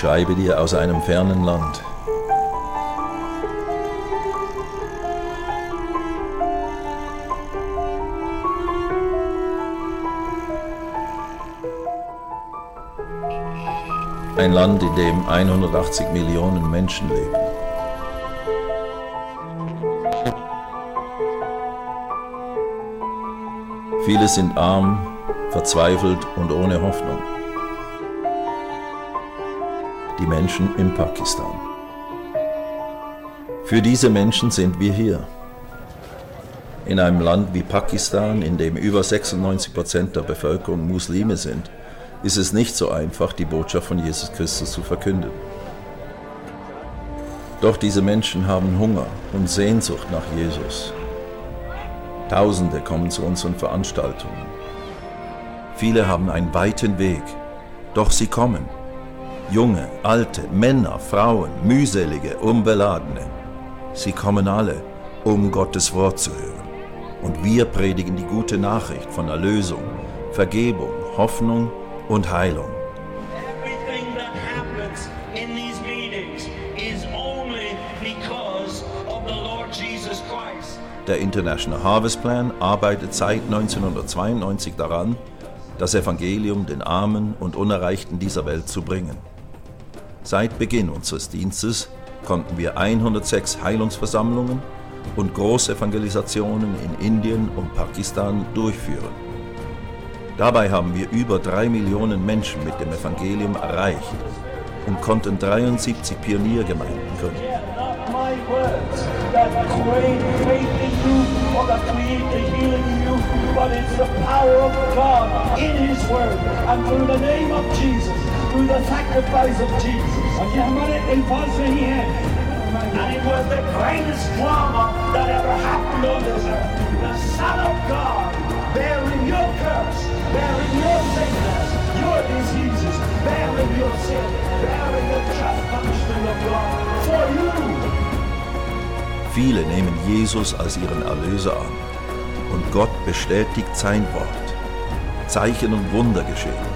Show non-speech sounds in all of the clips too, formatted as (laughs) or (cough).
schreibe dir aus einem fernen Land. Ein Land, in dem 180 Millionen Menschen leben. Viele sind arm, verzweifelt und ohne Hoffnung. Die Menschen in Pakistan. Für diese Menschen sind wir hier. In einem Land wie Pakistan, in dem über 96 Prozent der Bevölkerung Muslime sind, ist es nicht so einfach, die Botschaft von Jesus Christus zu verkünden. Doch diese Menschen haben Hunger und Sehnsucht nach Jesus. Tausende kommen zu unseren Veranstaltungen. Viele haben einen weiten Weg, doch sie kommen. Junge, alte, Männer, Frauen, mühselige, unbeladene. Sie kommen alle, um Gottes Wort zu hören. Und wir predigen die gute Nachricht von Erlösung, Vergebung, Hoffnung und Heilung. Der International Harvest Plan arbeitet seit 1992 daran, das Evangelium den Armen und Unerreichten dieser Welt zu bringen. Seit Beginn unseres Dienstes konnten wir 106 Heilungsversammlungen und Großevangelisationen in Indien und Pakistan durchführen. Dabei haben wir über drei Millionen Menschen mit dem Evangelium erreicht und konnten 73 Pioniergemeinden gründen. Through the name of Jesus, But you put it in person here. And it was the greatest drama that ever happened on this earth. The Son of God bearing your curse, bearing your sickness, your diseases, bearing your sin, bearing the just punishment of God for you. Viele nehmen Jesus als ihren Erlöser an und Gott bestätigt sein Wort. Zeichen und Wunder geschehen,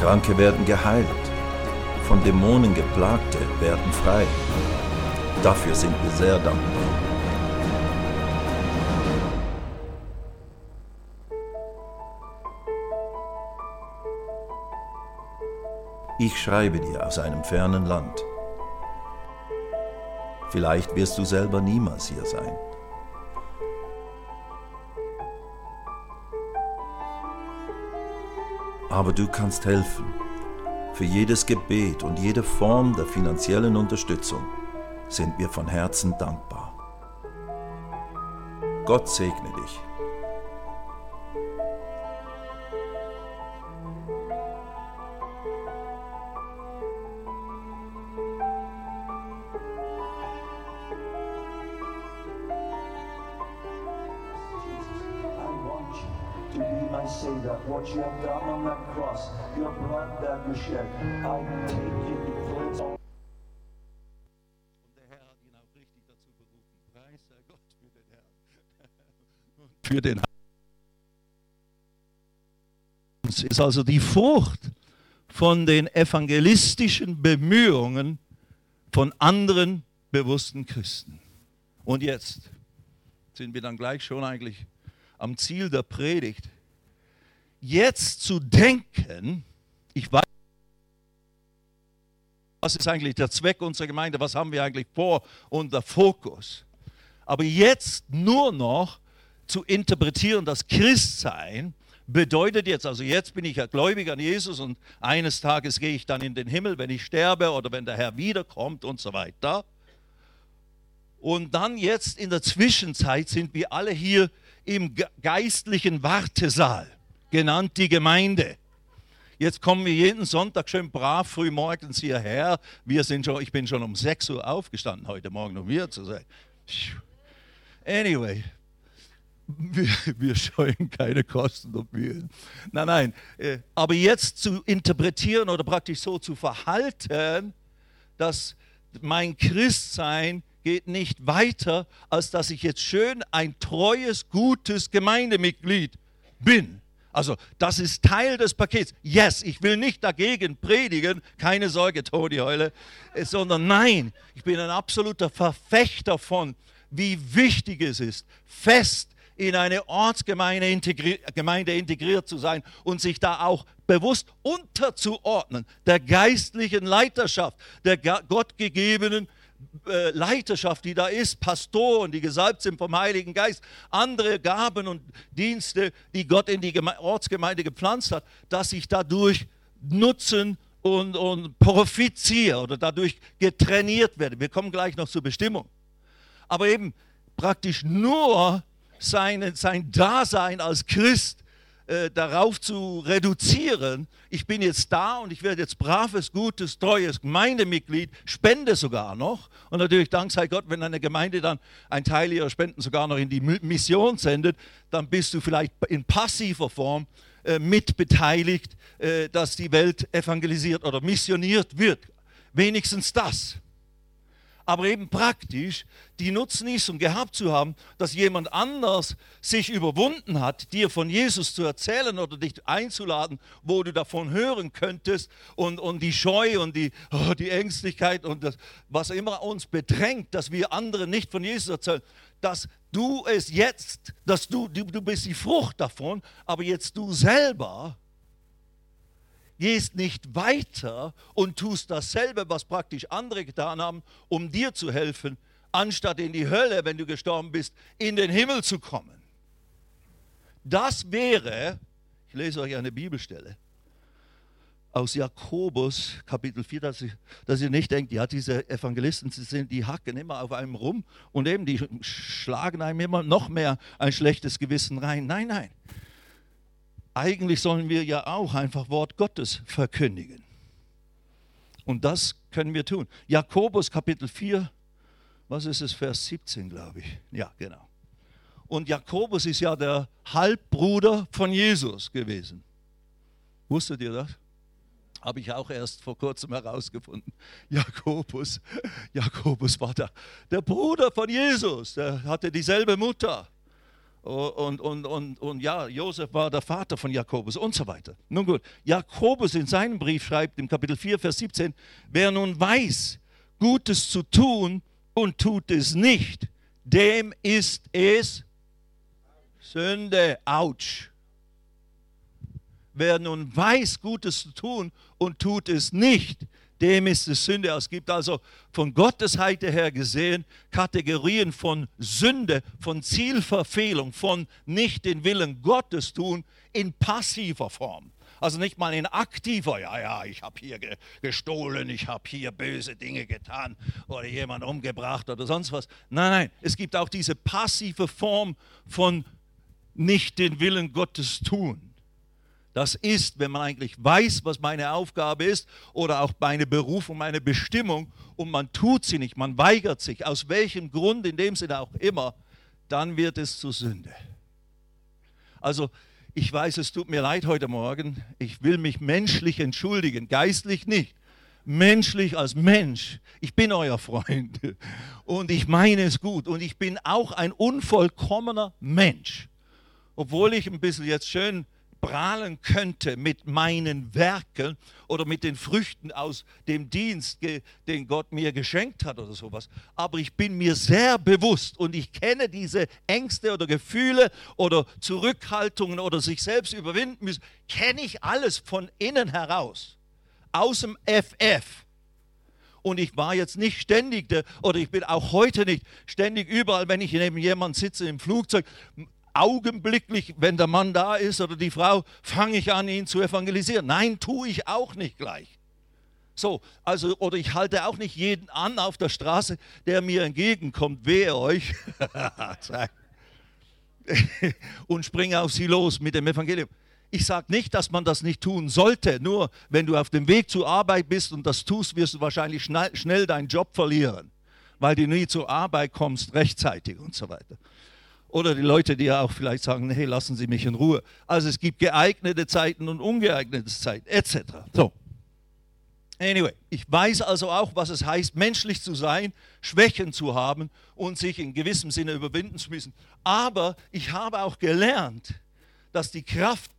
Kranke werden geheilt, von Dämonen geplagte werden frei. Dafür sind wir sehr dankbar. Ich schreibe dir aus einem fernen Land. Vielleicht wirst du selber niemals hier sein. Aber du kannst helfen. Für jedes Gebet und jede Form der finanziellen Unterstützung sind wir von Herzen dankbar. Gott segne dich. Ist also die Frucht von den evangelistischen Bemühungen von anderen bewussten Christen. Und jetzt sind wir dann gleich schon eigentlich am Ziel der Predigt. Jetzt zu denken, ich weiß, was ist eigentlich der Zweck unserer Gemeinde, was haben wir eigentlich vor und der Fokus. Aber jetzt nur noch zu interpretieren, das Christsein bedeutet jetzt, also jetzt bin ich ja gläubig an Jesus und eines Tages gehe ich dann in den Himmel, wenn ich sterbe oder wenn der Herr wiederkommt und so weiter. Und dann jetzt in der Zwischenzeit sind wir alle hier im ge- geistlichen Wartesaal, genannt die Gemeinde. Jetzt kommen wir jeden Sonntag schön brav früh morgens hierher. Wir sind schon, ich bin schon um 6 Uhr aufgestanden heute Morgen, um hier zu sein. Anyway, wir, wir scheuen keine Kosten und Mühen. Nein, nein. äh, Aber jetzt zu interpretieren oder praktisch so zu verhalten, dass mein Christsein geht nicht weiter, als dass ich jetzt schön ein treues, gutes Gemeindemitglied bin. Also das ist Teil des Pakets. Yes, ich will nicht dagegen predigen, keine Sorge, Toni Heule, äh, sondern nein, ich bin ein absoluter Verfechter von, wie wichtig es ist, fest in eine Ortsgemeinde integri Gemeinde integriert zu sein und sich da auch bewusst unterzuordnen, der geistlichen Leiterschaft, der gottgegebenen äh, Leiterschaft, die da ist, Pastoren, die gesalbt sind vom Heiligen Geist, andere Gaben und Dienste, die Gott in die Ortsgemeinde gepflanzt hat, dass ich dadurch nutzen und, und profitiere oder dadurch getrainiert werde. Wir kommen gleich noch zur Bestimmung. Aber eben praktisch nur sein, sein Dasein als Christ äh, darauf zu reduzieren, ich bin jetzt da und ich werde jetzt braves, gutes, treues Gemeindemitglied, spende sogar noch. Und natürlich dank sei Gott, wenn eine Gemeinde dann einen Teil ihrer Spenden sogar noch in die Mission sendet, dann bist du vielleicht in passiver Form äh, mitbeteiligt, äh, dass die Welt evangelisiert oder missioniert wird. Wenigstens das aber eben praktisch die Nutzen ist, um gehabt zu haben, dass jemand anders sich überwunden hat, dir von Jesus zu erzählen oder dich einzuladen, wo du davon hören könntest und, und die Scheu und die, oh, die Ängstlichkeit und das, was immer uns bedrängt, dass wir anderen nicht von Jesus erzählen, dass du es jetzt, dass du, du, du bist die Frucht davon, aber jetzt du selber gehst nicht weiter und tust dasselbe, was praktisch andere getan haben, um dir zu helfen, anstatt in die Hölle, wenn du gestorben bist, in den Himmel zu kommen. Das wäre, ich lese euch eine Bibelstelle aus Jakobus Kapitel 4, dass, ich, dass ihr nicht denkt, ja, diese Evangelisten, sie sind, die hacken immer auf einem rum und eben die schlagen einem immer noch mehr ein schlechtes Gewissen rein. Nein, nein. Eigentlich sollen wir ja auch einfach Wort Gottes verkündigen. Und das können wir tun. Jakobus Kapitel 4, was ist es, Vers 17, glaube ich. Ja, genau. Und Jakobus ist ja der Halbbruder von Jesus gewesen. Wusstet ihr das? Habe ich auch erst vor kurzem herausgefunden. (laughs) Jakobus, Jakobus war der, der Bruder von Jesus. Der hatte dieselbe Mutter. Und, und, und, und ja, Josef war der Vater von Jakobus und so weiter. Nun gut, Jakobus in seinem Brief schreibt im Kapitel 4, Vers 17, wer nun weiß, Gutes zu tun und tut es nicht, dem ist es Sünde. Autsch. Wer nun weiß, Gutes zu tun und tut es nicht, dem ist es Sünde. Es gibt also von Gottes Seite her gesehen Kategorien von Sünde, von Zielverfehlung, von nicht den Willen Gottes tun in passiver Form. Also nicht mal in aktiver, ja, ja, ich habe hier gestohlen, ich habe hier böse Dinge getan oder jemand umgebracht oder sonst was. Nein, nein, es gibt auch diese passive Form von nicht den Willen Gottes tun. Das ist, wenn man eigentlich weiß, was meine Aufgabe ist oder auch meine Berufung, meine Bestimmung und man tut sie nicht, man weigert sich, aus welchem Grund, in dem Sinne auch immer, dann wird es zur Sünde. Also ich weiß, es tut mir leid heute Morgen, ich will mich menschlich entschuldigen, geistlich nicht. Menschlich als Mensch, ich bin euer Freund (laughs) und ich meine es gut und ich bin auch ein unvollkommener Mensch. Obwohl ich ein bisschen jetzt schön prahlen könnte mit meinen Werken oder mit den Früchten aus dem Dienst, den Gott mir geschenkt hat oder sowas. Aber ich bin mir sehr bewusst und ich kenne diese Ängste oder Gefühle oder Zurückhaltungen oder sich selbst überwinden müssen, kenne ich alles von innen heraus, aus dem FF. Und ich war jetzt nicht ständig, oder ich bin auch heute nicht ständig überall, wenn ich neben jemandem sitze im Flugzeug, augenblicklich, wenn der Mann da ist oder die Frau, fange ich an, ihn zu evangelisieren. Nein, tue ich auch nicht gleich. So, also, oder ich halte auch nicht jeden an auf der Straße, der mir entgegenkommt, wehe euch, (laughs) und springe auf sie los mit dem Evangelium. Ich sage nicht, dass man das nicht tun sollte, nur wenn du auf dem Weg zur Arbeit bist und das tust, wirst du wahrscheinlich schnell, schnell deinen Job verlieren, weil du nie zur Arbeit kommst rechtzeitig und so weiter. Oder die Leute, die ja auch vielleicht sagen, hey, lassen Sie mich in Ruhe. Also es gibt geeignete Zeiten und ungeeignete Zeiten, etc. So. Anyway, ich weiß also auch, was es heißt, menschlich zu sein, Schwächen zu haben und sich in gewissem Sinne überwinden zu müssen. Aber ich habe auch gelernt, dass die Kraft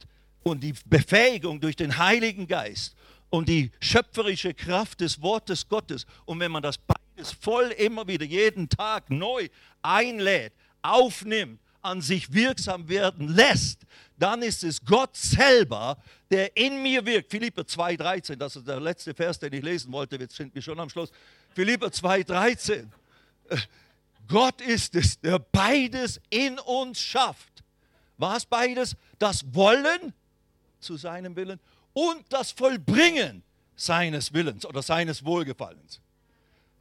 und die Befähigung durch den Heiligen Geist und die schöpferische Kraft des Wortes Gottes. Und wenn man das beides voll immer wieder jeden Tag neu einlädt, aufnimmt, an sich wirksam werden lässt, dann ist es Gott selber, der in mir wirkt. Philipper 2,13, das ist der letzte Vers, den ich lesen wollte, jetzt sind wir schon am Schluss. Philipper 2,13. Gott ist es, der beides in uns schafft. Was beides? Das Wollen zu seinem Willen und das Vollbringen seines Willens oder seines Wohlgefallens.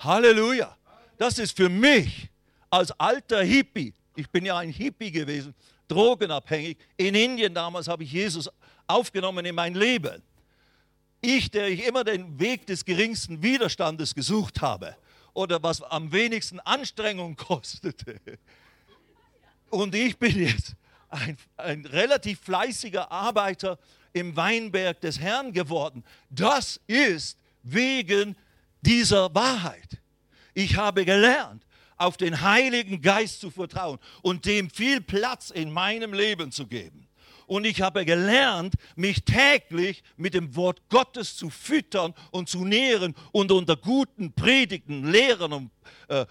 Halleluja. Das ist für mich als alter Hippie, ich bin ja ein Hippie gewesen, drogenabhängig. In Indien damals habe ich Jesus aufgenommen in mein Leben. Ich, der ich immer den Weg des geringsten Widerstandes gesucht habe oder was am wenigsten Anstrengung (laughs) kostete. Und ich bin jetzt ein, ein relativ fleißiger Arbeiter im Weinberg des Herrn geworden. Das ist wegen dieser Wahrheit. Ich habe gelernt, auf den Heiligen Geist zu vertrauen und dem viel Platz in meinem Leben zu geben. Und ich habe gelernt, mich täglich mit dem Wort Gottes zu füttern und zu nähren und unter guten Predigten, Lehrern und äh,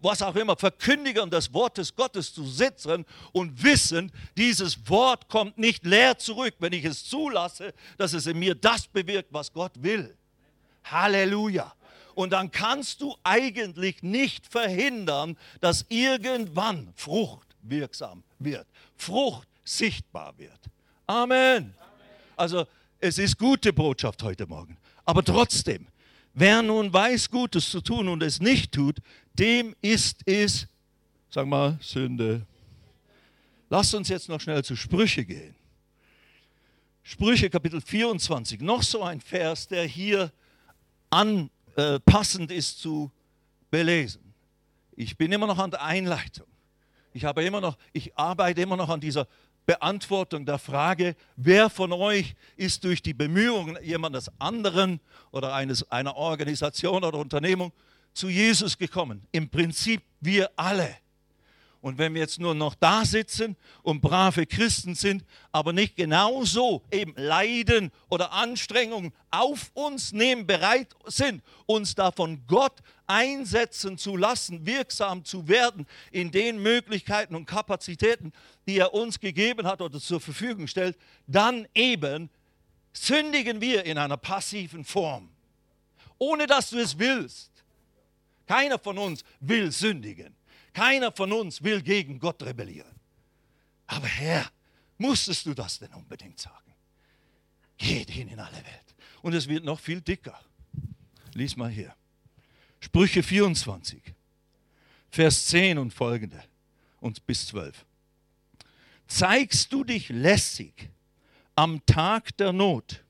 was auch immer, Verkündigern des Wortes Gottes zu sitzen und wissen, dieses Wort kommt nicht leer zurück, wenn ich es zulasse, dass es in mir das bewirkt, was Gott will. Halleluja. Und dann kannst du eigentlich nicht verhindern, dass irgendwann Frucht wirksam wird. Frucht sichtbar wird. Amen. Also es ist gute Botschaft heute Morgen. Aber trotzdem, wer nun weiß, Gutes zu tun und es nicht tut, dem ist es, sag mal, Sünde. Lasst uns jetzt noch schnell zu Sprüche gehen. Sprüche Kapitel 24, noch so ein Vers, der hier anpassend äh, ist zu belesen. Ich bin immer noch an der Einleitung. Ich habe immer noch, ich arbeite immer noch an dieser Beantwortung der Frage, wer von euch ist durch die Bemühungen jemandes anderen oder eines, einer Organisation oder Unternehmung zu Jesus gekommen? Im Prinzip wir alle. Und wenn wir jetzt nur noch da sitzen und brave Christen sind, aber nicht genauso eben Leiden oder Anstrengungen auf uns nehmen, bereit sind, uns davon Gott einsetzen zu lassen, wirksam zu werden in den Möglichkeiten und Kapazitäten, die er uns gegeben hat oder zur Verfügung stellt, dann eben sündigen wir in einer passiven Form, ohne dass du es willst. Keiner von uns will sündigen. Keiner von uns will gegen Gott rebellieren. Aber Herr, musstest du das denn unbedingt sagen? Geht hin in alle Welt. Und es wird noch viel dicker. Lies mal hier. Sprüche 24, Vers 10 und folgende und bis 12. Zeigst du dich lässig am Tag der Not,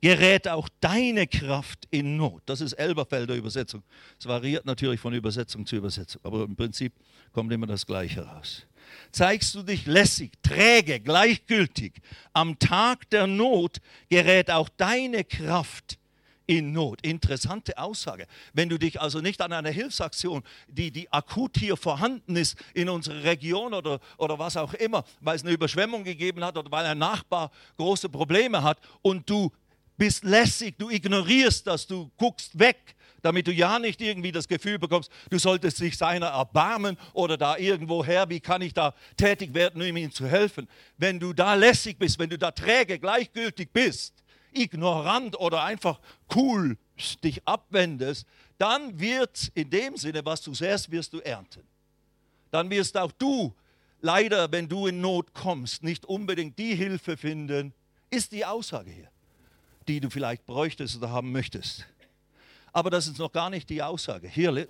gerät auch deine Kraft in Not. Das ist Elberfelder Übersetzung. Es variiert natürlich von Übersetzung zu Übersetzung, aber im Prinzip kommt immer das Gleiche raus. Zeigst du dich lässig, träge, gleichgültig, am Tag der Not gerät auch deine Kraft in Not. Interessante Aussage. Wenn du dich also nicht an eine Hilfsaktion, die, die akut hier vorhanden ist in unserer Region oder, oder was auch immer, weil es eine Überschwemmung gegeben hat oder weil ein Nachbar große Probleme hat und du bist lässig, du ignorierst das, du guckst weg, damit du ja nicht irgendwie das Gefühl bekommst, du solltest dich seiner erbarmen oder da irgendwo her, wie kann ich da tätig werden, um ihm zu helfen. Wenn du da lässig bist, wenn du da träge, gleichgültig bist, ignorant oder einfach cool dich abwendest, dann wird in dem Sinne, was du säst, wirst du ernten. Dann wirst auch du leider, wenn du in Not kommst, nicht unbedingt die Hilfe finden, ist die Aussage hier die du vielleicht bräuchtest oder haben möchtest. Aber das ist noch gar nicht die Aussage. Hier,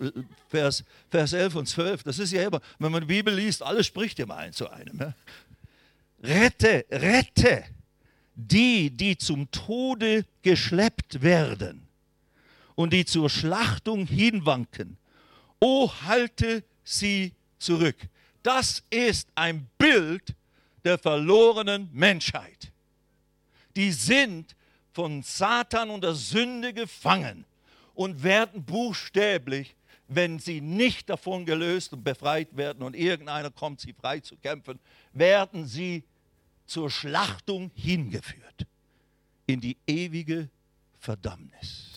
Vers, Vers 11 und 12, das ist ja immer, wenn man die Bibel liest, alles spricht immer ein zu einem. Ja? Rette, rette die, die zum Tode geschleppt werden und die zur Schlachtung hinwanken. O halte sie zurück. Das ist ein Bild der verlorenen Menschheit. Die sind von Satan und der Sünde gefangen und werden buchstäblich, wenn sie nicht davon gelöst und befreit werden und irgendeiner kommt, sie frei zu kämpfen, werden sie zur Schlachtung hingeführt, in die ewige Verdammnis.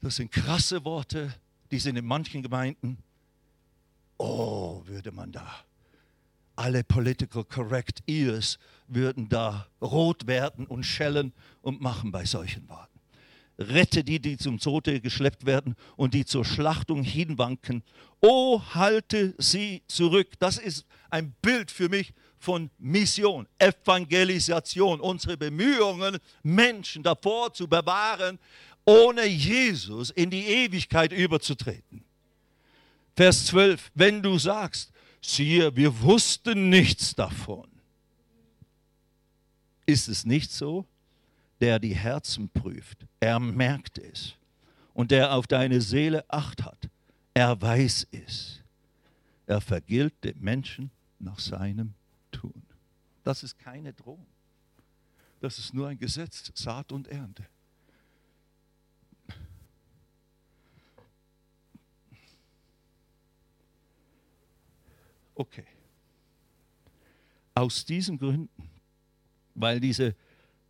Das sind krasse Worte, die sind in manchen Gemeinden, oh, würde man da, alle political correct ears würden da rot werden und schellen und machen bei solchen Worten. Rette die, die zum Tode geschleppt werden und die zur Schlachtung hinwanken. Oh, halte sie zurück. Das ist ein Bild für mich von Mission, Evangelisation, unsere Bemühungen, Menschen davor zu bewahren, ohne Jesus in die Ewigkeit überzutreten. Vers 12, wenn du sagst, siehe, wir wussten nichts davon. Ist es nicht so? Der die Herzen prüft, er merkt es. Und der auf deine Seele acht hat, er weiß es. Er vergilt dem Menschen nach seinem Tun. Das ist keine Drohung. Das ist nur ein Gesetz, Saat und Ernte. Okay. Aus diesen Gründen, weil diese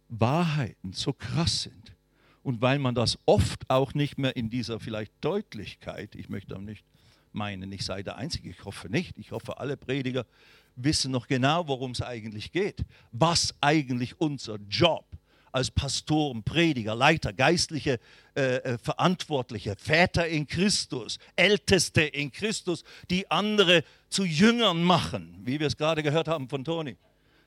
Wahrheiten so krass sind und weil man das oft auch nicht mehr in dieser vielleicht Deutlichkeit, ich möchte auch nicht meinen, ich sei der Einzige, ich hoffe nicht, ich hoffe, alle Prediger wissen noch genau, worum es eigentlich geht, was eigentlich unser Job als Pastoren, Prediger, Leiter, geistliche äh, äh, Verantwortliche, Väter in Christus, Älteste in Christus, die andere zu Jüngern machen, wie wir es gerade gehört haben von Toni.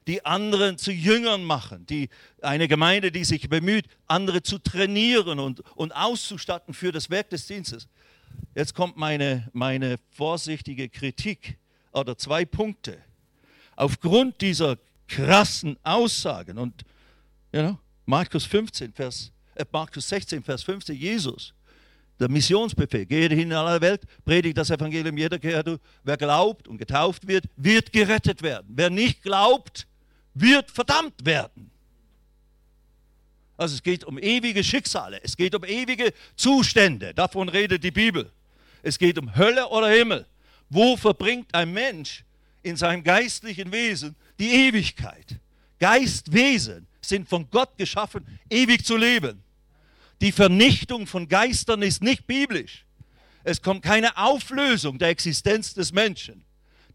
Die anderen zu Jüngern machen, die, eine Gemeinde, die sich bemüht, andere zu trainieren und, und auszustatten für das Werk des Dienstes. Jetzt kommt meine, meine vorsichtige Kritik oder zwei Punkte. Aufgrund dieser krassen Aussagen und you know, Markus 15, Vers, äh, Markus 16, Vers 15, Jesus, der Missionsbefehl, geht hin in aller Welt, predigt das Evangelium jeder Kreatur. Wer glaubt und getauft wird, wird gerettet werden. Wer nicht glaubt, wird verdammt werden. Also es geht um ewige Schicksale, es geht um ewige Zustände, davon redet die Bibel. Es geht um Hölle oder Himmel. Wo verbringt ein Mensch in seinem geistlichen Wesen die Ewigkeit? Geistwesen sind von Gott geschaffen, ewig zu leben. Die Vernichtung von Geistern ist nicht biblisch. Es kommt keine Auflösung der Existenz des Menschen.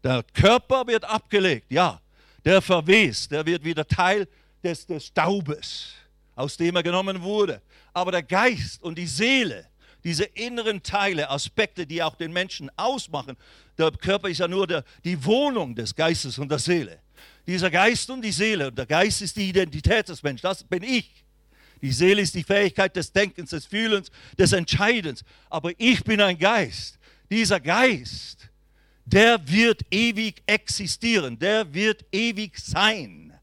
Der Körper wird abgelegt, ja, der verwest, der wird wieder Teil des, des Staubes, aus dem er genommen wurde. Aber der Geist und die Seele, diese inneren Teile, Aspekte, die auch den Menschen ausmachen, der Körper ist ja nur der, die Wohnung des Geistes und der Seele dieser Geist und die Seele. Und der Geist ist die Identität des Menschen, das bin ich. Die Seele ist die Fähigkeit des Denkens, des Fühlens, des Entscheidens. Aber ich bin ein Geist. Dieser Geist, der wird ewig existieren, der wird ewig sein.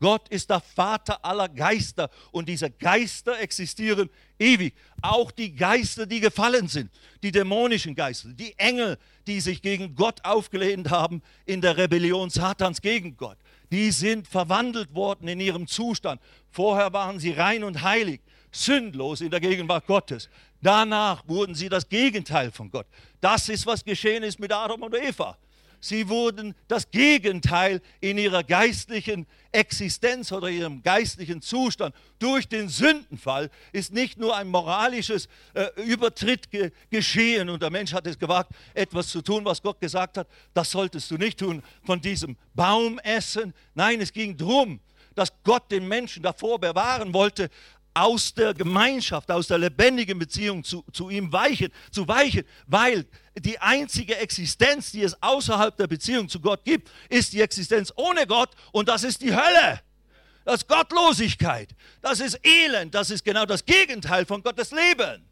Gott ist der Vater aller Geister und diese Geister existieren ewig. Auch die Geister, die gefallen sind, die dämonischen Geister, die Engel, die sich gegen Gott aufgelehnt haben in der Rebellion Satans gegen Gott, die sind verwandelt worden in ihrem Zustand. Vorher waren sie rein und heilig, sündlos in der Gegenwart Gottes. Danach wurden sie das Gegenteil von Gott. Das ist, was geschehen ist mit Adam und Eva. Sie wurden das Gegenteil in ihrer geistlichen Existenz oder ihrem geistlichen Zustand. Durch den Sündenfall ist nicht nur ein moralisches äh, Übertritt ge geschehen und der Mensch hat es gewagt, etwas zu tun, was Gott gesagt hat, das solltest du nicht tun, von diesem Baum essen. Nein, es ging darum, dass Gott den Menschen davor bewahren wollte, aus der Gemeinschaft, aus der lebendigen Beziehung zu, zu ihm weichen, zu weichen, weil die einzige Existenz, die es außerhalb der Beziehung zu Gott gibt, ist die Existenz ohne Gott und das ist die Hölle. Das ist Gottlosigkeit, das ist Elend, das ist genau das Gegenteil von Gottes Leben.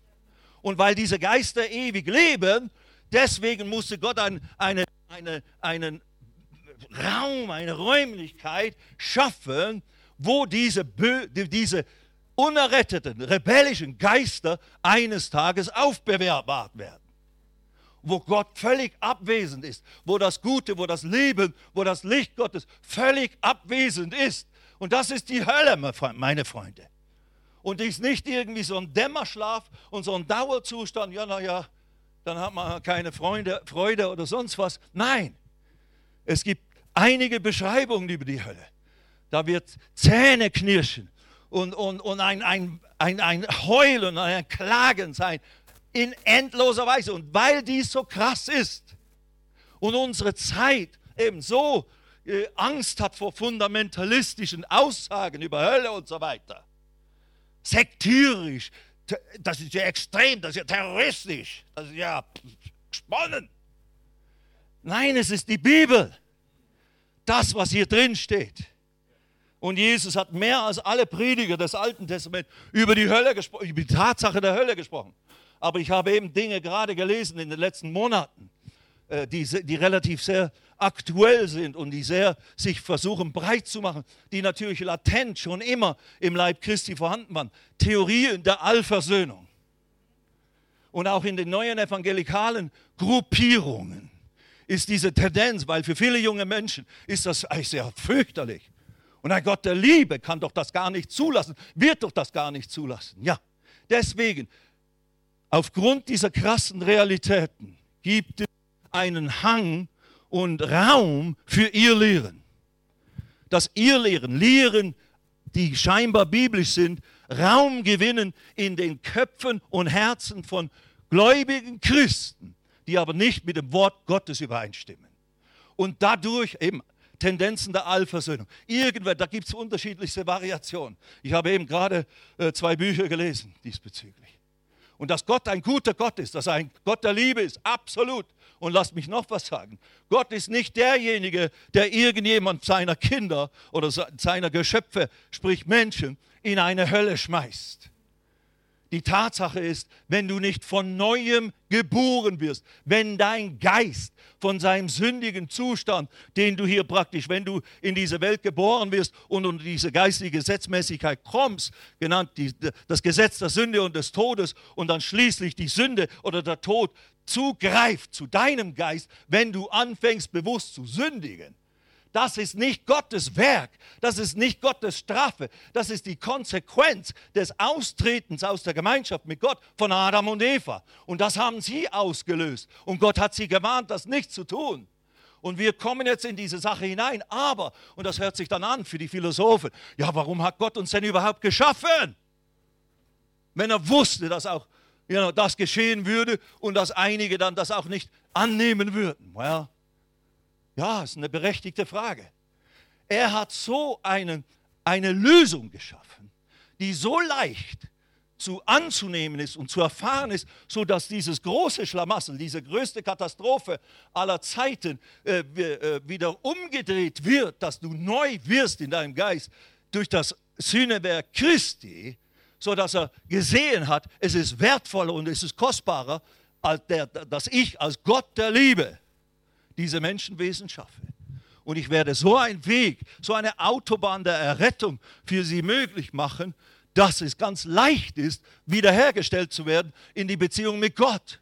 Und weil diese Geister ewig leben, deswegen musste Gott ein, eine, eine, einen Raum, eine Räumlichkeit schaffen, wo diese, diese unerretteten, rebellischen Geister eines Tages aufbewahrt werden. Wo Gott völlig abwesend ist, wo das Gute, wo das Leben, wo das Licht Gottes völlig abwesend ist. Und das ist die Hölle, meine Freunde. Und die ist nicht irgendwie so ein Dämmerschlaf und so ein Dauerzustand, ja, naja, dann hat man keine Freunde, Freude oder sonst was. Nein, es gibt einige Beschreibungen über die Hölle. Da wird Zähne knirschen und, und, und ein, ein, ein, ein Heulen, ein Klagen sein in endloser Weise. Und weil dies so krass ist und unsere Zeit eben so äh, Angst hat vor fundamentalistischen Aussagen über Hölle und so weiter, sektierisch, das ist ja extrem, das ist ja terroristisch, das ist ja gesponnen. Nein, es ist die Bibel. Das, was hier drin steht. Und Jesus hat mehr als alle Prediger des Alten Testaments über die Hölle gesprochen, über die Tatsache der Hölle gesprochen. Aber ich habe eben Dinge gerade gelesen in den letzten Monaten, äh, die, die relativ sehr aktuell sind und die sehr sich versuchen breit zu machen, die natürlich latent schon immer im Leib Christi vorhanden waren. Theorien der Allversöhnung. Und auch in den neuen evangelikalen Gruppierungen ist diese Tendenz, weil für viele junge Menschen ist das sehr fürchterlich. Und ein Gott der Liebe kann doch das gar nicht zulassen, wird doch das gar nicht zulassen. Ja, deswegen, aufgrund dieser krassen Realitäten gibt es einen Hang und Raum für ihr Lehren. Dass ihr Lehren, Lehren, die scheinbar biblisch sind, Raum gewinnen in den Köpfen und Herzen von gläubigen Christen, die aber nicht mit dem Wort Gottes übereinstimmen. Und dadurch eben Tendenzen der Allversöhnung. Irgendwann, da gibt es unterschiedlichste Variationen. Ich habe eben gerade äh, zwei Bücher gelesen diesbezüglich. Und dass Gott ein guter Gott ist, dass er ein Gott der Liebe ist, absolut. Und lasst mich noch was sagen. Gott ist nicht derjenige, der irgendjemand seiner Kinder oder seiner Geschöpfe, sprich Menschen, in eine Hölle schmeißt. Die Tatsache ist, wenn du nicht von neuem geboren wirst, wenn dein Geist von seinem sündigen Zustand, den du hier praktisch, wenn du in diese Welt geboren wirst und unter diese geistige Gesetzmäßigkeit kommst, genannt die, das Gesetz der Sünde und des Todes und dann schließlich die Sünde oder der Tod zugreift zu deinem Geist, wenn du anfängst bewusst zu sündigen, das ist nicht Gottes Werk, das ist nicht Gottes Strafe, das ist die Konsequenz des Austretens aus der Gemeinschaft mit Gott von Adam und Eva. Und das haben sie ausgelöst. Und Gott hat sie gewarnt, das nicht zu tun. Und wir kommen jetzt in diese Sache hinein. Aber, und das hört sich dann an für die Philosophen, ja, warum hat Gott uns denn überhaupt geschaffen? Wenn er wusste, dass auch ja, das geschehen würde und dass einige dann das auch nicht annehmen würden. Well, ja, ist eine berechtigte Frage. Er hat so einen, eine Lösung geschaffen, die so leicht zu anzunehmen ist und zu erfahren ist, sodass dieses große Schlamassel, diese größte Katastrophe aller Zeiten äh, äh, wieder umgedreht wird, dass du neu wirst in deinem Geist durch das Sühnewerk Christi, sodass er gesehen hat, es ist wertvoller und es ist kostbarer, als der, dass ich als Gott der Liebe diese Menschenwesen schaffe. Und ich werde so einen Weg, so eine Autobahn der Errettung für sie möglich machen, dass es ganz leicht ist, wiederhergestellt zu werden in die Beziehung mit Gott.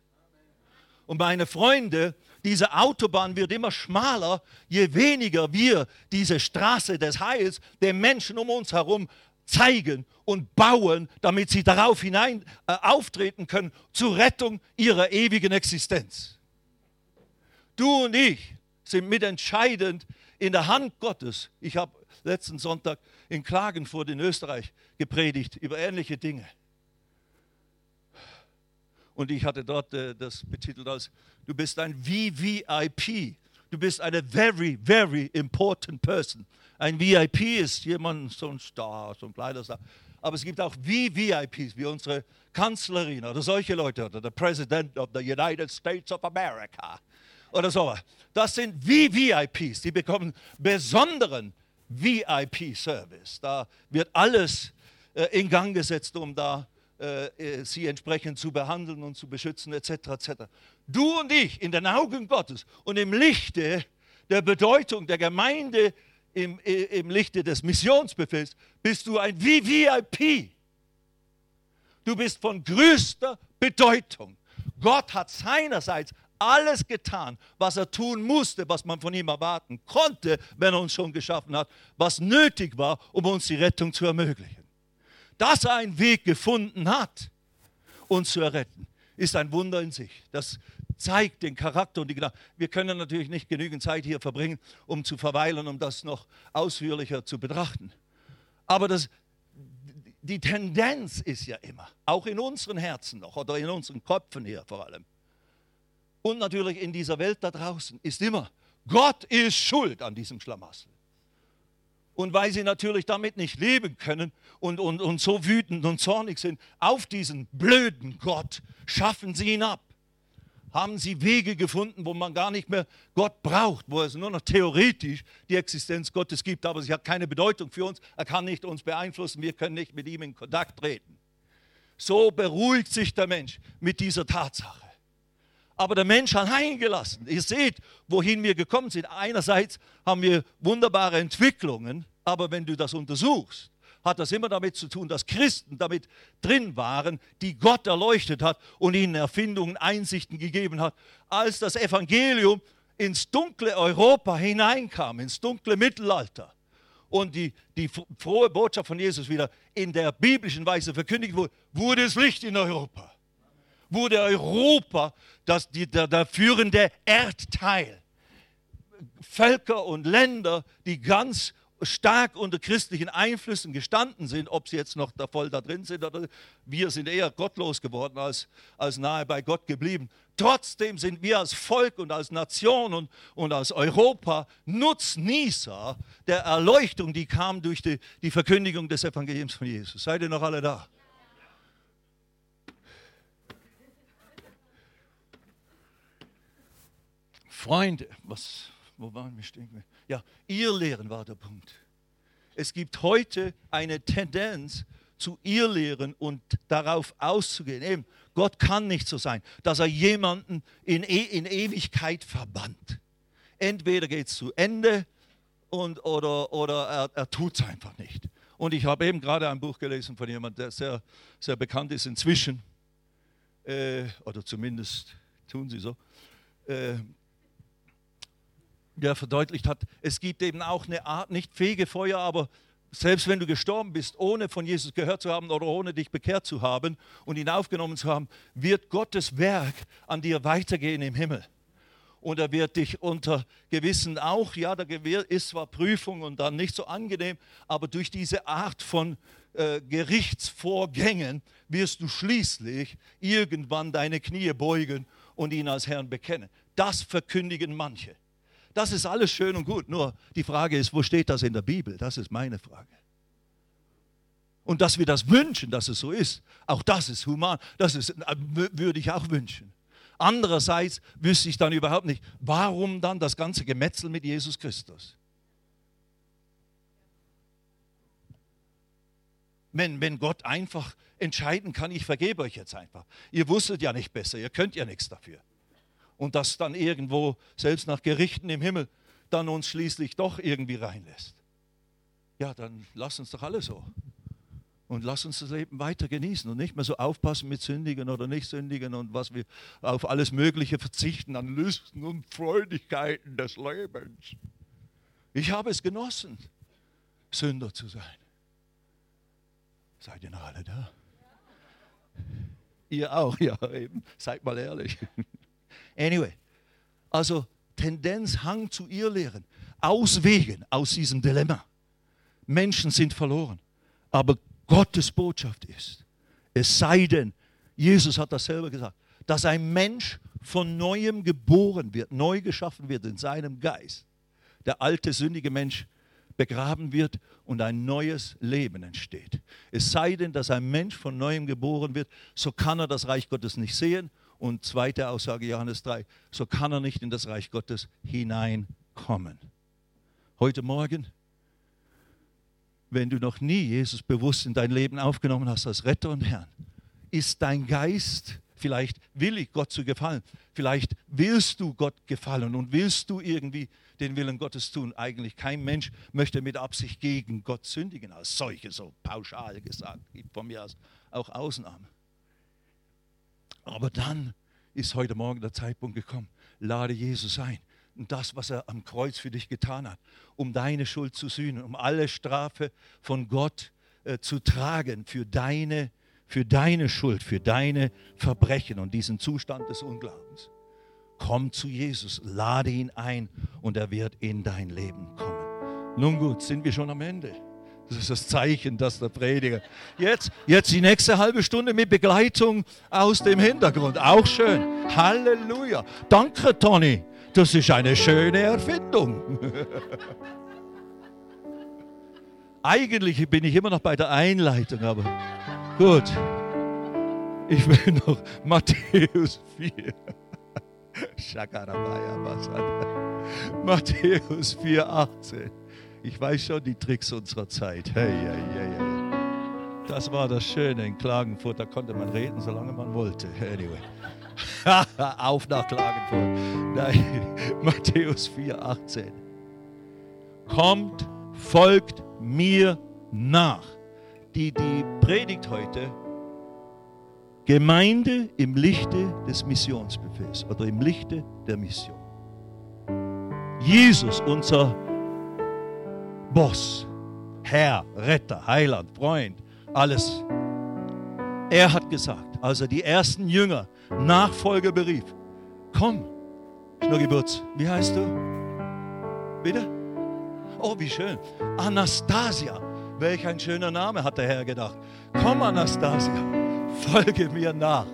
Und meine Freunde, diese Autobahn wird immer schmaler, je weniger wir diese Straße des Heils den Menschen um uns herum zeigen und bauen, damit sie darauf hinein äh, auftreten können zur Rettung ihrer ewigen Existenz. Du und ich sind mitentscheidend in der Hand Gottes. Ich habe letzten Sonntag in Klagenfurt in Österreich gepredigt über ähnliche Dinge. Und ich hatte dort äh, das betitelt als, du bist ein VVIP. Du bist eine very, very important person. Ein VIP ist jemand, so ein Star, so ein kleiner Star. Aber es gibt auch VVIPs, wie unsere Kanzlerin oder solche Leute oder der President of the United States of America oder so. Das sind VVIPs, die bekommen besonderen VIP-Service. Da wird alles äh, in Gang gesetzt, um da äh, äh, sie entsprechend zu behandeln und zu beschützen, etc. etc. Du und ich in den Augen Gottes und im Lichte der Bedeutung der Gemeinde, im, im Lichte des Missionsbefehls, bist du ein VIP. Du bist von größter Bedeutung. Gott hat seinerseits alles getan, was er tun musste, was man von ihm erwarten konnte, wenn er uns schon geschaffen hat, was nötig war, um uns die Rettung zu ermöglichen. Dass er einen Weg gefunden hat, uns zu erretten, ist ein Wunder in sich. Das zeigt den Charakter und die Gedanken. Wir können natürlich nicht genügend Zeit hier verbringen, um zu verweilen, um das noch ausführlicher zu betrachten. Aber das, die Tendenz ist ja immer, auch in unseren Herzen noch oder in unseren Köpfen hier vor allem und natürlich in dieser Welt da draußen, ist immer, Gott ist schuld an diesem Schlamassel. Und weil sie natürlich damit nicht leben können und, und, und so wütend und zornig sind auf diesen blöden Gott, schaffen sie ihn ab. Haben sie Wege gefunden, wo man gar nicht mehr Gott braucht, wo es nur noch theoretisch die Existenz Gottes gibt, aber sie hat keine Bedeutung für uns. Er kann nicht uns beeinflussen, wir können nicht mit ihm in Kontakt treten. So beruhigt sich der Mensch mit dieser Tatsache aber der Mensch hat eingelassen. Ihr seht, wohin wir gekommen sind. Einerseits haben wir wunderbare Entwicklungen, aber wenn du das untersuchst, hat das immer damit zu tun, dass Christen damit drin waren, die Gott erleuchtet hat und ihnen Erfindungen, Einsichten gegeben hat. Als das Evangelium ins dunkle Europa hineinkam, ins dunkle Mittelalter und die, die frohe Botschaft von Jesus wieder in der biblischen Weise verkündigt wurde, wurde es Licht in Europa wurde Europa das, die, der, der führende Erdteil. Völker und Länder, die ganz stark unter christlichen Einflüssen gestanden sind, ob sie jetzt noch da voll da drin sind oder wir sind eher gottlos geworden als, als nahe bei Gott geblieben. Trotzdem sind wir als Volk und als Nation und, und als Europa Nutznießer der Erleuchtung, die kam durch die, die Verkündigung des Evangeliums von Jesus. Seid ihr noch alle da? Freunde, was, wo waren wir stehen? Ja, ihr Lehren war der Punkt. Es gibt heute eine Tendenz zu ihr Lehren und darauf auszugehen. Eben, Gott kann nicht so sein, dass er jemanden in, e in Ewigkeit verbannt. Entweder geht es zu Ende und, oder, oder er, er tut es einfach nicht. Und ich habe eben gerade ein Buch gelesen von jemandem, der sehr, sehr bekannt ist inzwischen, äh, oder zumindest tun sie so, äh, der verdeutlicht hat, es gibt eben auch eine Art, nicht Fegefeuer, aber selbst wenn du gestorben bist, ohne von Jesus gehört zu haben oder ohne dich bekehrt zu haben und ihn aufgenommen zu haben, wird Gottes Werk an dir weitergehen im Himmel. Und er wird dich unter Gewissen auch, ja, da ist zwar Prüfung und dann nicht so angenehm, aber durch diese Art von äh, Gerichtsvorgängen wirst du schließlich irgendwann deine Knie beugen und ihn als Herrn bekennen. Das verkündigen manche. Das ist alles schön und gut. Nur die Frage ist, wo steht das in der Bibel? Das ist meine Frage. Und dass wir das wünschen, dass es so ist, auch das ist human, das ist, äh, würde ich auch wünschen. Andererseits wüsste ich dann überhaupt nicht, warum dann das ganze Gemetzel mit Jesus Christus? Wenn, wenn Gott einfach entscheiden kann, ich vergebe euch jetzt einfach. Ihr wusstet ja nicht besser, ihr könnt ja nichts dafür und das dann irgendwo, selbst nach Gerichten im Himmel, dann uns schließlich doch irgendwie reinlässt. Ja, dann lass uns doch alle so. Und lass uns das Leben weiter genießen und nicht mehr so aufpassen mit Sündigen oder Nicht-Sündigen und was wir auf alles Mögliche verzichten, an Lüsten und Freudigkeiten des Lebens. Ich habe es genossen, Sünder zu sein. Seid ihr noch alle da? Ihr auch, ja, eben. Seid mal ehrlich. Anyway, also Tendenz, Hang zu ihr lehren, Auswegen aus diesem Dilemma. Menschen sind verloren, aber Gottes Botschaft ist, es sei denn, Jesus hat das selber gesagt, dass ein Mensch von neuem geboren wird, neu geschaffen wird in seinem Geist. Der alte sündige Mensch begraben wird und ein neues Leben entsteht. Es sei denn, dass ein Mensch von neuem geboren wird, so kann er das Reich Gottes nicht sehen und zweite Aussage Johannes 3, so kann er nicht in das Reich Gottes hineinkommen. Heute Morgen, wenn du noch nie Jesus bewusst in dein Leben aufgenommen hast als Retter und Herrn, ist dein Geist vielleicht willig, Gott zu gefallen. Vielleicht willst du Gott gefallen und willst du irgendwie den Willen Gottes tun. Eigentlich kein Mensch möchte mit Absicht gegen Gott sündigen, als solche, so pauschal gesagt. Gibt von mir aus auch Ausnahmen. Aber dann ist heute Morgen der Zeitpunkt gekommen. Lade Jesus ein. Und das, was er am Kreuz für dich getan hat, um deine Schuld zu sühnen, um alle Strafe von Gott äh, zu tragen für deine, für deine Schuld, für deine Verbrechen und diesen Zustand des Unglaubens. Komm zu Jesus, lade ihn ein und er wird in dein Leben kommen. Nun gut, sind wir schon am Ende. Das ist das Zeichen, dass der Prediger. Jetzt, jetzt die nächste halbe Stunde mit Begleitung aus dem Hintergrund. Auch schön. Halleluja. Danke, Toni. Das ist eine schöne Erfindung. (laughs) Eigentlich bin ich immer noch bei der Einleitung, aber gut. Ich will noch Matthäus 4. (laughs) Matthäus 4, 18. Ich weiß schon die Tricks unserer Zeit. Hey, hey, hey, hey. Das war das Schöne in Klagenfurt. Da konnte man reden, solange man wollte. Anyway. (laughs) Auf nach Klagenfurt. Nein, (laughs) Matthäus 4, 18. Kommt, folgt mir nach. Die, die Predigt heute, Gemeinde im Lichte des Missionsbefehls oder im Lichte der Mission. Jesus, unser Boss, Herr, Retter, Heiland, Freund, alles. Er hat gesagt, als er die ersten Jünger, Nachfolger berief, komm, Schnurgeburts, wie heißt du? Bitte? Oh, wie schön. Anastasia. Welch ein schöner Name, hat der Herr gedacht. Komm, Anastasia, folge mir nach.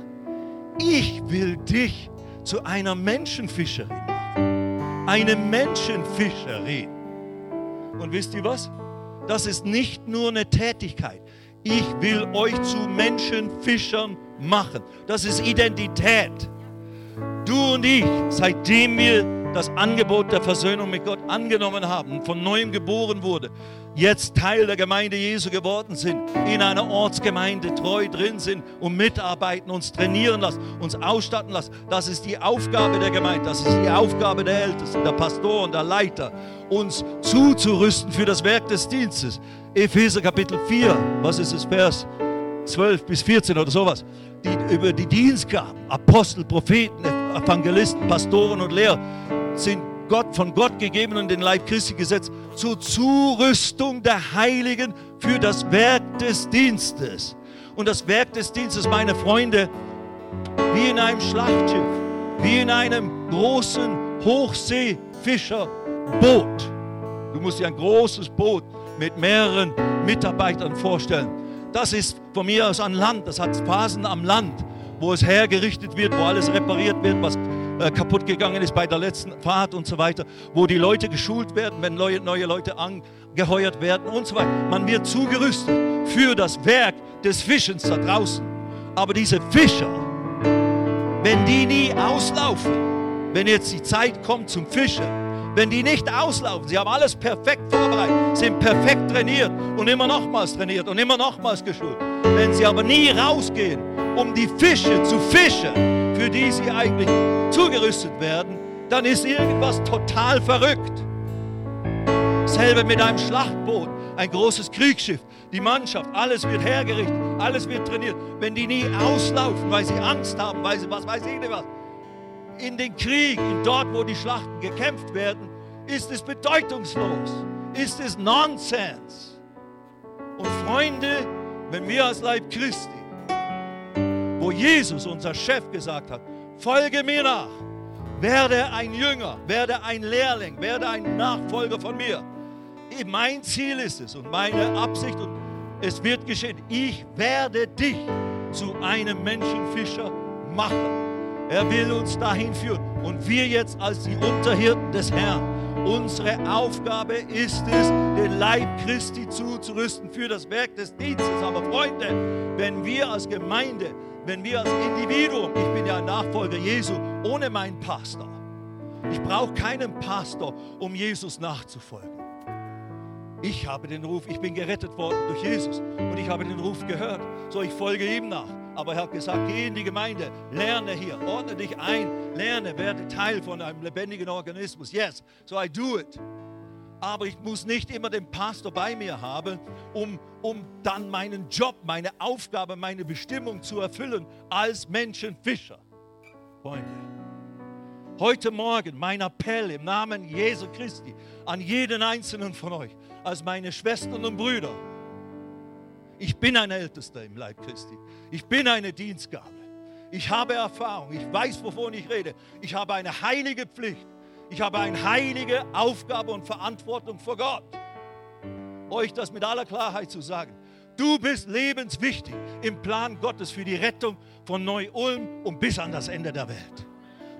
Ich will dich zu einer Menschenfischerin machen. Eine Menschenfischerin. Und wisst ihr was? Das ist nicht nur eine Tätigkeit. Ich will euch zu Menschenfischern machen. Das ist Identität. Du und ich, seitdem wir das Angebot der Versöhnung mit Gott angenommen haben, von neuem geboren wurde, jetzt Teil der Gemeinde Jesu geworden sind, in einer Ortsgemeinde treu drin sind und mitarbeiten, uns trainieren lassen, uns ausstatten lassen. Das ist die Aufgabe der Gemeinde, das ist die Aufgabe der Ältesten, der Pastoren, der Leiter, uns zuzurüsten für das Werk des Dienstes. Epheser Kapitel 4, was ist es, Vers 12 bis 14 oder sowas, die, über die Dienstgaben, Apostel, Propheten, Evangelisten, Pastoren und Lehrer sind Gott, von Gott gegeben und den Leib Christi gesetzt zur Zurüstung der Heiligen für das Werk des Dienstes. Und das Werk des Dienstes, meine Freunde, wie in einem Schlachtschiff, wie in einem großen Hochseefischerboot. Du musst dir ein großes Boot mit mehreren Mitarbeitern vorstellen. Das ist von mir aus an Land, das hat Phasen am Land, wo es hergerichtet wird, wo alles repariert wird, was äh, kaputt gegangen ist bei der letzten Fahrt und so weiter, wo die Leute geschult werden, wenn neue, neue Leute angeheuert werden und so weiter. Man wird zugerüstet für das Werk des Fischens da draußen. Aber diese Fischer, wenn die nie auslaufen, wenn jetzt die Zeit kommt zum Fischen, wenn die nicht auslaufen, sie haben alles perfekt vorbereitet, sind perfekt trainiert und immer nochmals trainiert und immer nochmals geschult. Wenn sie aber nie rausgehen, um die Fische zu fischen, für die sie eigentlich zugerüstet werden, dann ist irgendwas total verrückt. Selbe mit einem Schlachtboot, ein großes Kriegsschiff, die Mannschaft, alles wird hergerichtet, alles wird trainiert. Wenn die nie auslaufen, weil sie Angst haben, weil sie was weiß ich nicht was, in den Krieg, dort, wo die Schlachten gekämpft werden, ist es bedeutungslos, ist es Nonsens. Und Freunde, wenn wir als Leib Christi, wo Jesus, unser Chef, gesagt hat, folge mir nach, werde ein Jünger, werde ein Lehrling, werde ein Nachfolger von mir. Mein Ziel ist es und meine Absicht und es wird geschehen. Ich werde dich zu einem Menschenfischer machen. Er will uns dahin führen. Und wir jetzt als die Unterhirten des Herrn, unsere Aufgabe ist es, den Leib Christi zuzurüsten für das Werk des Dienstes. Aber Freunde, wenn wir als Gemeinde, wenn wir als Individuum, ich bin ja ein Nachfolger Jesu, ohne meinen Pastor, ich brauche keinen Pastor, um Jesus nachzufolgen. Ich habe den Ruf, ich bin gerettet worden durch Jesus und ich habe den Ruf gehört. So, ich folge ihm nach. Aber er hat gesagt, geh in die Gemeinde, lerne hier, ordne dich ein, lerne, werde Teil von einem lebendigen Organismus. Yes, so I do it. Aber ich muss nicht immer den Pastor bei mir haben, um, um dann meinen Job, meine Aufgabe, meine Bestimmung zu erfüllen als Menschenfischer. Freunde, heute Morgen mein Appell im Namen Jesu Christi an jeden einzelnen von euch, als meine Schwestern und Brüder, ich bin ein Ältester im Leib Christi. Ich bin eine Dienstgabe. Ich habe Erfahrung. Ich weiß, wovon ich rede. Ich habe eine heilige Pflicht. Ich habe eine heilige Aufgabe und Verantwortung vor Gott. Euch das mit aller Klarheit zu sagen. Du bist lebenswichtig im Plan Gottes für die Rettung von Neu-Ulm und bis an das Ende der Welt.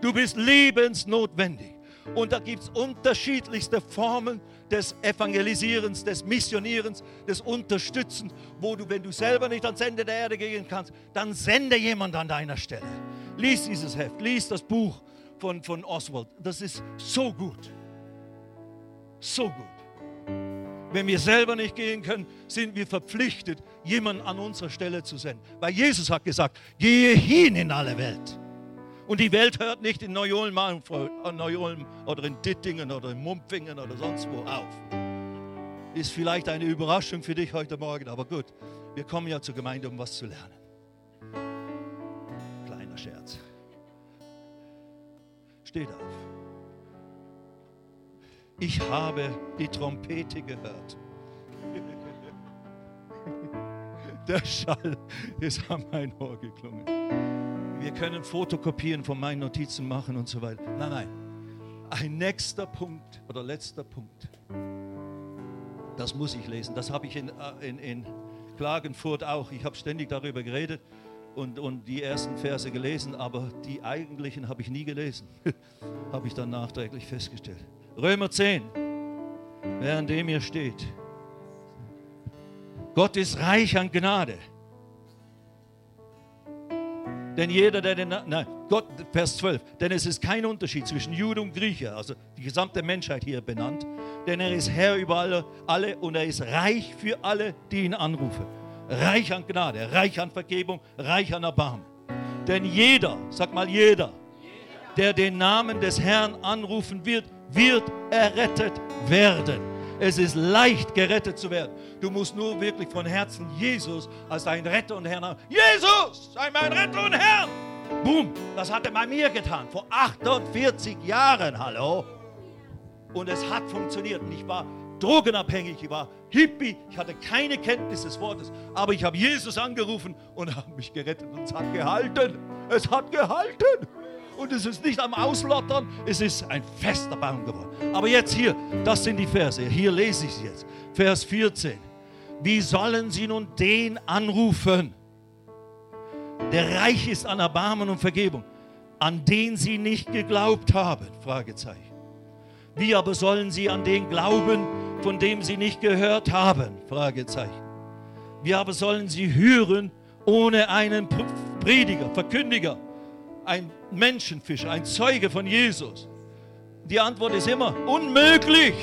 Du bist lebensnotwendig. Und da gibt es unterschiedlichste Formen des Evangelisierens, des Missionierens, des Unterstützens, wo du, wenn du selber nicht ans Ende der Erde gehen kannst, dann sende jemand an deiner Stelle. Lies dieses Heft, lies das Buch von, von Oswald. Das ist so gut. So gut. Wenn wir selber nicht gehen können, sind wir verpflichtet, jemanden an unserer Stelle zu senden. Weil Jesus hat gesagt, gehe hin in alle Welt. Und die Welt hört nicht in Neu-Ulm Neu oder in Dittingen oder in Mumpfingen oder sonst wo auf. Ist vielleicht eine Überraschung für dich heute Morgen, aber gut, wir kommen ja zur Gemeinde, um was zu lernen. Kleiner Scherz. Steht auf. Ich habe die Trompete gehört. (laughs) Der Schall ist an mein Ohr geklungen wir können Fotokopien von meinen Notizen machen und so weiter. Nein, nein. Ein nächster Punkt oder letzter Punkt. Das muss ich lesen. Das habe ich in, äh, in, in Klagenfurt auch. Ich habe ständig darüber geredet und, und die ersten Verse gelesen, aber die eigentlichen habe ich nie gelesen. (laughs) habe ich dann nachträglich festgestellt. Römer 10, während dem ihr steht. Gott ist reich an Gnade. Denn jeder, der den, nein, Gott, Vers 12, denn es ist kein Unterschied zwischen Jude und Grieche, also die gesamte Menschheit hier benannt, denn er ist Herr über alle, alle und er ist reich für alle, die ihn anrufen. Reich an Gnade, reich an Vergebung, reich an Erbarmen. Denn jeder, sag mal jeder, der den Namen des Herrn anrufen wird, wird errettet werden. Es ist leicht, gerettet zu werden. Du musst nur wirklich von Herzen Jesus als dein Retter und Herr haben. Jesus, sei mein Retter und Herr. Boom, das hat er bei mir getan. Vor 48 Jahren, hallo. Und es hat funktioniert. Und ich war drogenabhängig, ich war Hippie, ich hatte keine Kenntnis des Wortes. Aber ich habe Jesus angerufen und habe mich gerettet. Und es hat gehalten. Es hat gehalten und es ist nicht am Auslottern, es ist ein fester Baum geworden. Aber jetzt hier, das sind die Verse, hier lese ich es jetzt. Vers 14. Wie sollen sie nun den anrufen, der reich ist an Erbarmen und Vergebung, an den sie nicht geglaubt haben? Fragezeichen. Wie aber sollen sie an den glauben, von dem sie nicht gehört haben? Fragezeichen. Wie aber sollen sie hören ohne einen Prediger, Verkündiger, ein Menschenfischer, ein Zeuge von Jesus? Die Antwort ist immer unmöglich.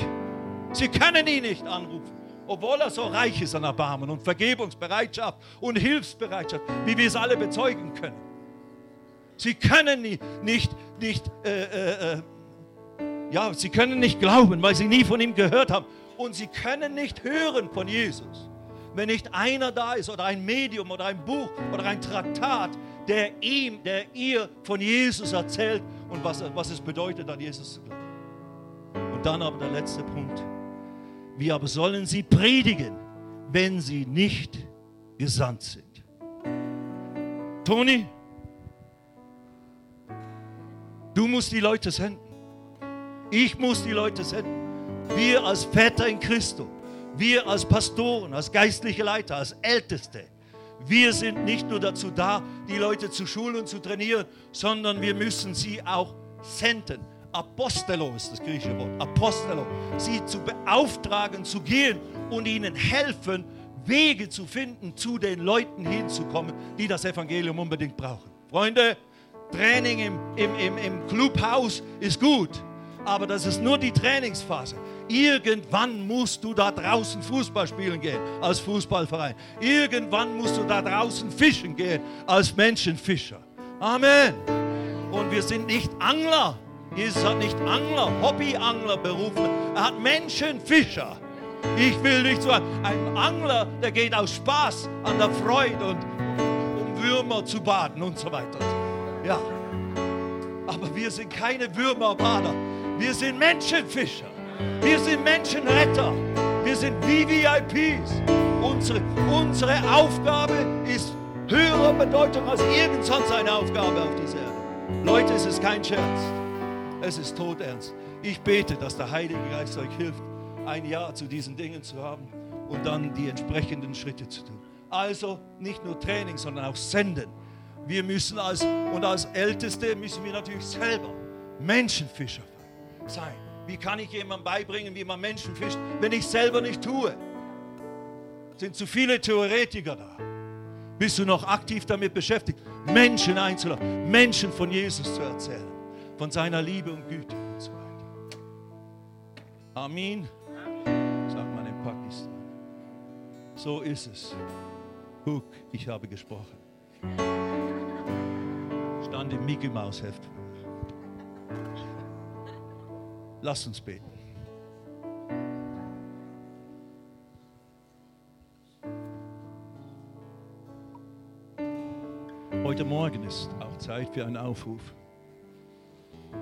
Sie können ihn nicht anrufen, obwohl er so reich ist an Erbarmen und Vergebungsbereitschaft und Hilfsbereitschaft, wie wir es alle bezeugen können. Sie können nicht, nicht, äh, äh, äh, ja, sie können nicht glauben, weil sie nie von ihm gehört haben. Und sie können nicht hören von Jesus, wenn nicht einer da ist oder ein Medium oder ein Buch oder ein Traktat, der ihm, der ihr von Jesus erzählt und was, was es bedeutet, an Jesus zu glauben. Und dann aber der letzte Punkt. Wie aber sollen sie predigen, wenn sie nicht gesandt sind? Toni, du musst die Leute senden. Ich muss die Leute senden. Wir als Väter in Christus, wir als Pastoren, als geistliche Leiter, als Älteste, wir sind nicht nur dazu da, die Leute zu schulen und zu trainieren, sondern wir müssen sie auch senden. Apostelo ist das griechische Wort. Apostelo. Sie zu beauftragen, zu gehen und ihnen helfen, Wege zu finden, zu den Leuten hinzukommen, die das Evangelium unbedingt brauchen. Freunde, Training im, im, im, im Clubhaus ist gut, aber das ist nur die Trainingsphase. Irgendwann musst du da draußen Fußball spielen gehen als Fußballverein. Irgendwann musst du da draußen fischen gehen als Menschenfischer. Amen. Und wir sind nicht Angler. Jesus hat nicht Angler, Hobbyangler berufen. Er hat Menschenfischer. Ich will nicht so ein Angler, der geht aus Spaß an der Freude und um Würmer zu baden und so weiter. Ja. Aber wir sind keine Würmerbader. Wir sind Menschenfischer. Wir sind Menschenretter. Wir sind VVIPs. Unsere, unsere Aufgabe ist höherer Bedeutung als irgend sonst eine Aufgabe auf dieser Erde. Leute, es ist kein Scherz. Es ist todernst. Ich bete, dass der Heilige Geist euch hilft, ein Ja zu diesen Dingen zu haben und dann die entsprechenden Schritte zu tun. Also nicht nur Training, sondern auch Senden. Wir müssen als, und als Älteste müssen wir natürlich selber Menschenfischer sein. Wie kann ich jemandem beibringen, wie man Menschen fischt, wenn ich selber nicht tue? Sind zu viele Theoretiker da? Bist du noch aktiv damit beschäftigt, Menschen einzuladen, Menschen von Jesus zu erzählen, von seiner Liebe und Güte und so weiter? Amen. Sagt man in Pakistan. So ist es. Guck, ich habe gesprochen. Stand im Mickey Maus Heft. Lass uns beten. Heute Morgen ist auch Zeit für einen Aufruf.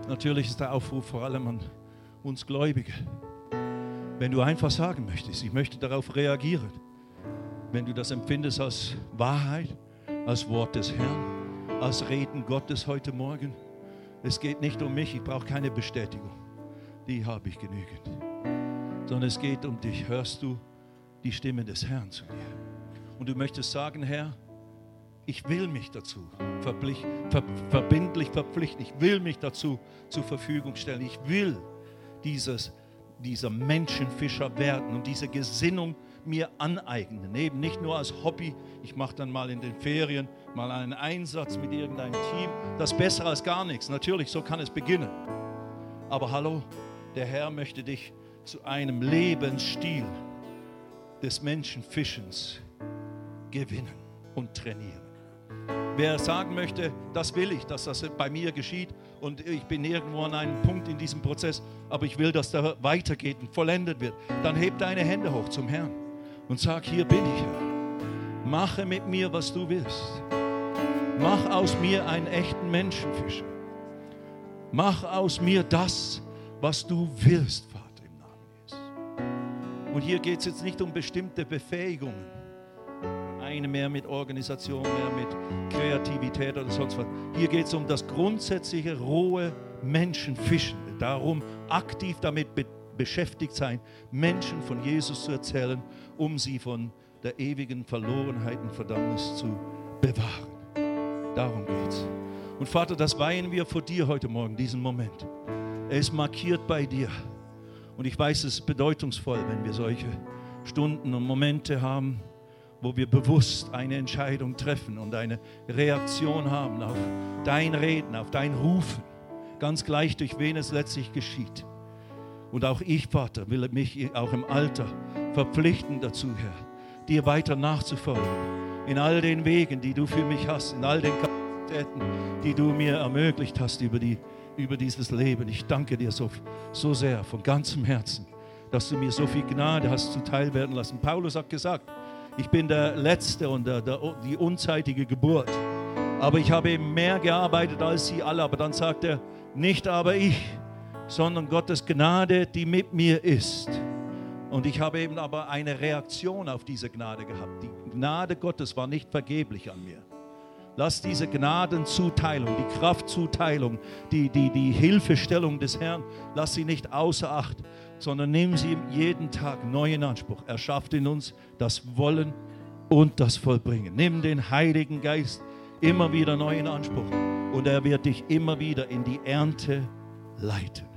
Natürlich ist der Aufruf vor allem an uns Gläubige. Wenn du einfach sagen möchtest, ich möchte darauf reagieren, wenn du das empfindest als Wahrheit, als Wort des Herrn, als Reden Gottes heute Morgen, es geht nicht um mich, ich brauche keine Bestätigung, die habe ich genügend, sondern es geht um dich. Hörst du die Stimme des Herrn zu dir? Und du möchtest sagen, Herr, ich will mich dazu verpflicht, ver, verbindlich verpflichten. Ich will mich dazu zur Verfügung stellen. Ich will dieses, dieser Menschenfischer werden und diese Gesinnung mir aneignen. Eben nicht nur als Hobby. Ich mache dann mal in den Ferien mal einen Einsatz mit irgendeinem Team. Das ist besser als gar nichts. Natürlich, so kann es beginnen. Aber hallo, der Herr möchte dich zu einem Lebensstil des Menschenfischens gewinnen und trainieren. Wer sagen möchte, das will ich, dass das bei mir geschieht und ich bin irgendwo an einem Punkt in diesem Prozess, aber ich will, dass da weitergeht und vollendet wird, dann heb deine Hände hoch zum Herrn und sag, hier bin ich, Herr. Mache mit mir, was du willst. Mach aus mir einen echten Menschenfischer. Mach aus mir das, was du willst, Vater, im Namen Jesus. Und hier geht es jetzt nicht um bestimmte Befähigungen eine mehr mit Organisation, mehr mit Kreativität oder sonst was. Hier geht es um das grundsätzliche, rohe Menschenfischen. Darum, aktiv damit be beschäftigt sein, Menschen von Jesus zu erzählen, um sie von der ewigen Verlorenheit und Verdammnis zu bewahren. Darum geht es. Und Vater, das weihen wir vor dir heute Morgen, diesen Moment. Er ist markiert bei dir. Und ich weiß, es ist bedeutungsvoll, wenn wir solche Stunden und Momente haben, wo wir bewusst eine Entscheidung treffen und eine Reaktion haben auf dein Reden, auf dein Rufen, ganz gleich durch wen es letztlich geschieht. Und auch ich, Vater, will mich auch im Alter verpflichten dazu, Herr, dir weiter nachzufolgen. In all den Wegen, die du für mich hast, in all den Kapazitäten, die du mir ermöglicht hast über, die, über dieses Leben. Ich danke dir so, so sehr von ganzem Herzen, dass du mir so viel Gnade hast zuteil werden lassen. Paulus hat gesagt, ich bin der Letzte und der, der, die unzeitige Geburt. Aber ich habe eben mehr gearbeitet als sie alle. Aber dann sagt er, nicht aber ich, sondern Gottes Gnade, die mit mir ist. Und ich habe eben aber eine Reaktion auf diese Gnade gehabt. Die Gnade Gottes war nicht vergeblich an mir. Lass diese Gnadenzuteilung, die Kraftzuteilung, die, die, die Hilfestellung des Herrn, lass sie nicht außer Acht, sondern nimm sie jeden Tag neu in Anspruch. Er schafft in uns das Wollen und das Vollbringen. Nimm den Heiligen Geist immer wieder neu in Anspruch und er wird dich immer wieder in die Ernte leiten.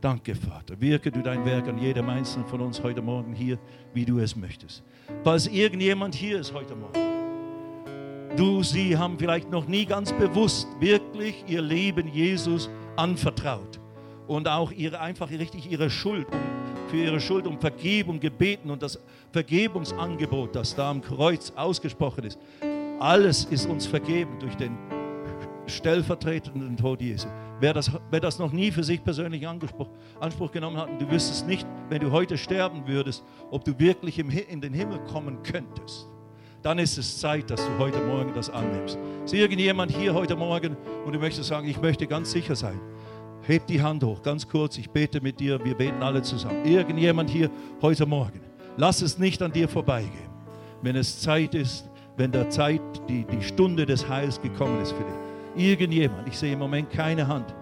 Danke, Vater. Wirke du dein Werk an jedem Einzelnen von uns heute Morgen hier, wie du es möchtest. Falls irgendjemand hier ist heute Morgen, du, sie haben vielleicht noch nie ganz bewusst wirklich ihr Leben Jesus anvertraut und auch ihre, einfach richtig ihre Schuld, um, für ihre Schuld um Vergebung gebeten und das Vergebungsangebot, das da am Kreuz ausgesprochen ist. Alles ist uns vergeben durch den stellvertretenden Tod Jesu. Wer das, wer das noch nie für sich persönlich Anspruch, Anspruch genommen hat, du wüsstest nicht, wenn du heute sterben würdest, ob du wirklich im, in den Himmel kommen könntest, dann ist es Zeit, dass du heute Morgen das annimmst. Ist irgendjemand hier heute Morgen und du möchtest sagen, ich möchte ganz sicher sein, Heb die Hand hoch, ganz kurz. Ich bete mit dir. Wir beten alle zusammen. Irgendjemand hier heute Morgen. Lass es nicht an dir vorbeigehen. Wenn es Zeit ist, wenn der Zeit, die, die Stunde des Heils gekommen ist für dich. Irgendjemand, ich sehe im Moment keine Hand,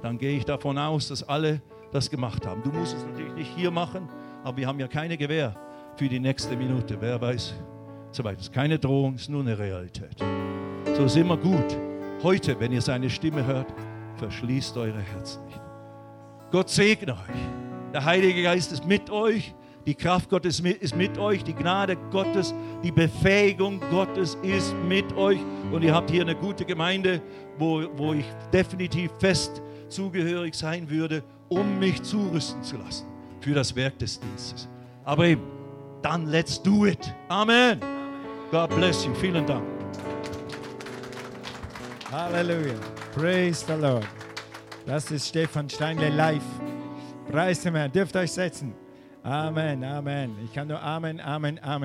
dann gehe ich davon aus, dass alle das gemacht haben. Du musst es natürlich nicht hier machen, aber wir haben ja keine Gewähr für die nächste Minute. Wer weiß, so weit. Es ist keine Drohung, es ist nur eine Realität. So ist immer gut. Heute, wenn ihr seine Stimme hört, verschließt eure Herzen nicht. Gott segne euch. Der Heilige Geist ist mit euch. Die Kraft Gottes ist mit euch, die Gnade Gottes, die Befähigung Gottes ist mit euch. Und ihr habt hier eine gute Gemeinde, wo, wo ich definitiv fest zugehörig sein würde, um mich zurüsten zu lassen für das Werk des Dienstes. Aber eben, dann let's do it. Amen. God bless you. Vielen Dank. Halleluja. Praise the Lord. Das ist Stefan Steinle live. Preis dem Herrn. Dürft euch setzen. Amen, Amen. Ich kann nur Amen, Amen, Amen.